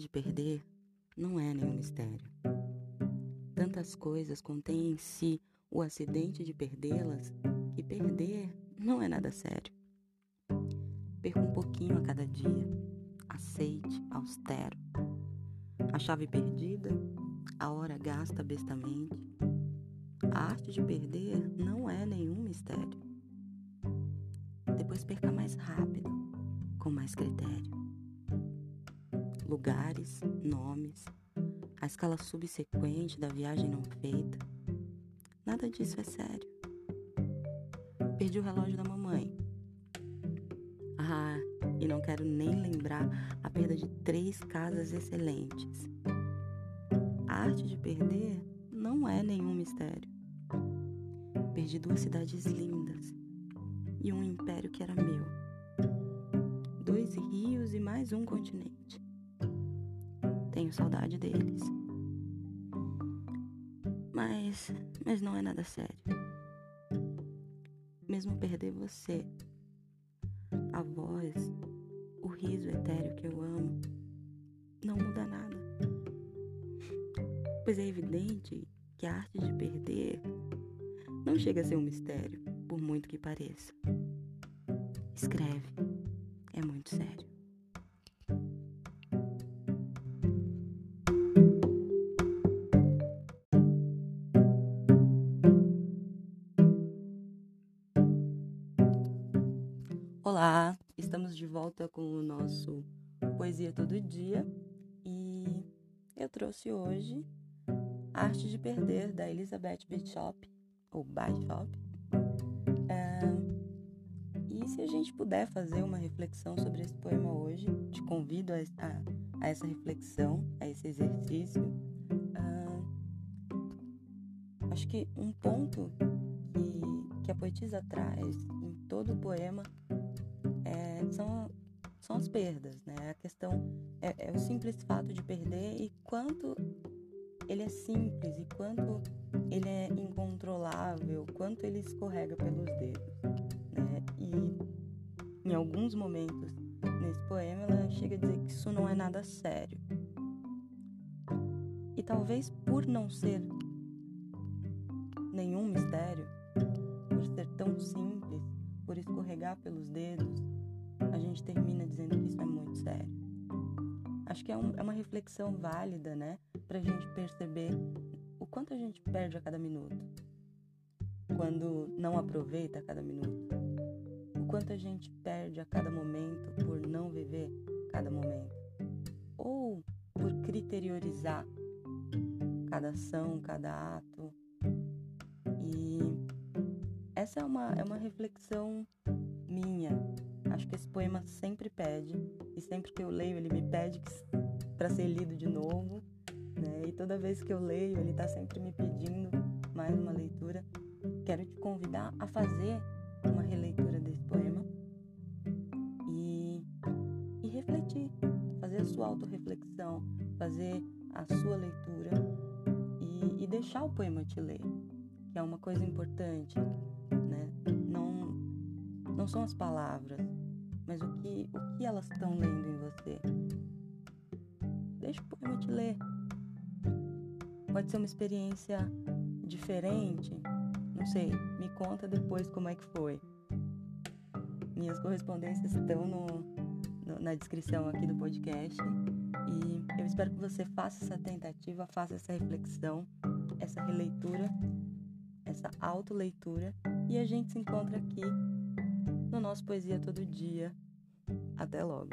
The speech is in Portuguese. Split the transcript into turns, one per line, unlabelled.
de perder não é nenhum mistério. Tantas coisas contêm em si o acidente de perdê-las que perder não é nada sério. Perca um pouquinho a cada dia, aceite, austero. A chave perdida, a hora gasta bestamente. A arte de perder não é nenhum mistério. Depois perca mais rápido, com mais critério lugares, nomes, a escala subsequente da viagem não feita. Nada disso é sério. Perdi o relógio da mamãe. Ah, e não quero nem lembrar a perda de três casas excelentes. A arte de perder não é nenhum mistério. Perdi duas cidades lindas e um império que era meu. Dois rios e mais um continente tenho saudade deles. Mas, mas não é nada sério. Mesmo perder você, a voz, o riso etéreo que eu amo, não muda nada. Pois é evidente que a arte de perder não chega a ser um mistério, por muito que pareça. Escreve, é muito sério. Olá, estamos de volta com o nosso Poesia Todo Dia e eu trouxe hoje Arte de Perder da Elizabeth Bishop, ou Bishop. É, e se a gente puder fazer uma reflexão sobre esse poema hoje, te convido a, a, a essa reflexão, a esse exercício. É, acho que um ponto que, que a poetisa traz em todo o poema são, são as perdas, né? A questão é, é o simples fato de perder e quanto ele é simples e quanto ele é incontrolável, quanto ele escorrega pelos dedos, né? E em alguns momentos nesse poema ela chega a dizer que isso não é nada sério. E talvez por não ser nenhum mistério, por ser tão simples, por escorregar pelos dedos, a gente termina dizendo que isso é muito sério. Acho que é, um, é uma reflexão válida, né? Pra gente perceber o quanto a gente perde a cada minuto. Quando não aproveita cada minuto. O quanto a gente perde a cada momento por não viver cada momento. Ou por criteriorizar cada ação, cada ato. E essa é uma, é uma reflexão minha Acho que esse poema sempre pede, e sempre que eu leio, ele me pede para ser lido de novo. Né? E toda vez que eu leio, ele está sempre me pedindo mais uma leitura. Quero te convidar a fazer uma releitura desse poema e, e refletir, fazer a sua autorreflexão, fazer a sua leitura e, e deixar o poema te ler, que é uma coisa importante. Né? Não, são as palavras, mas o que, o que elas estão lendo em você? Deixa o poema te ler. Pode ser uma experiência diferente. Não sei, me conta depois como é que foi. Minhas correspondências estão no, no, na descrição aqui do podcast. E eu espero que você faça essa tentativa, faça essa reflexão, essa releitura, essa autoleitura. E a gente se encontra aqui no nosso Poesia Todo Dia. Até logo!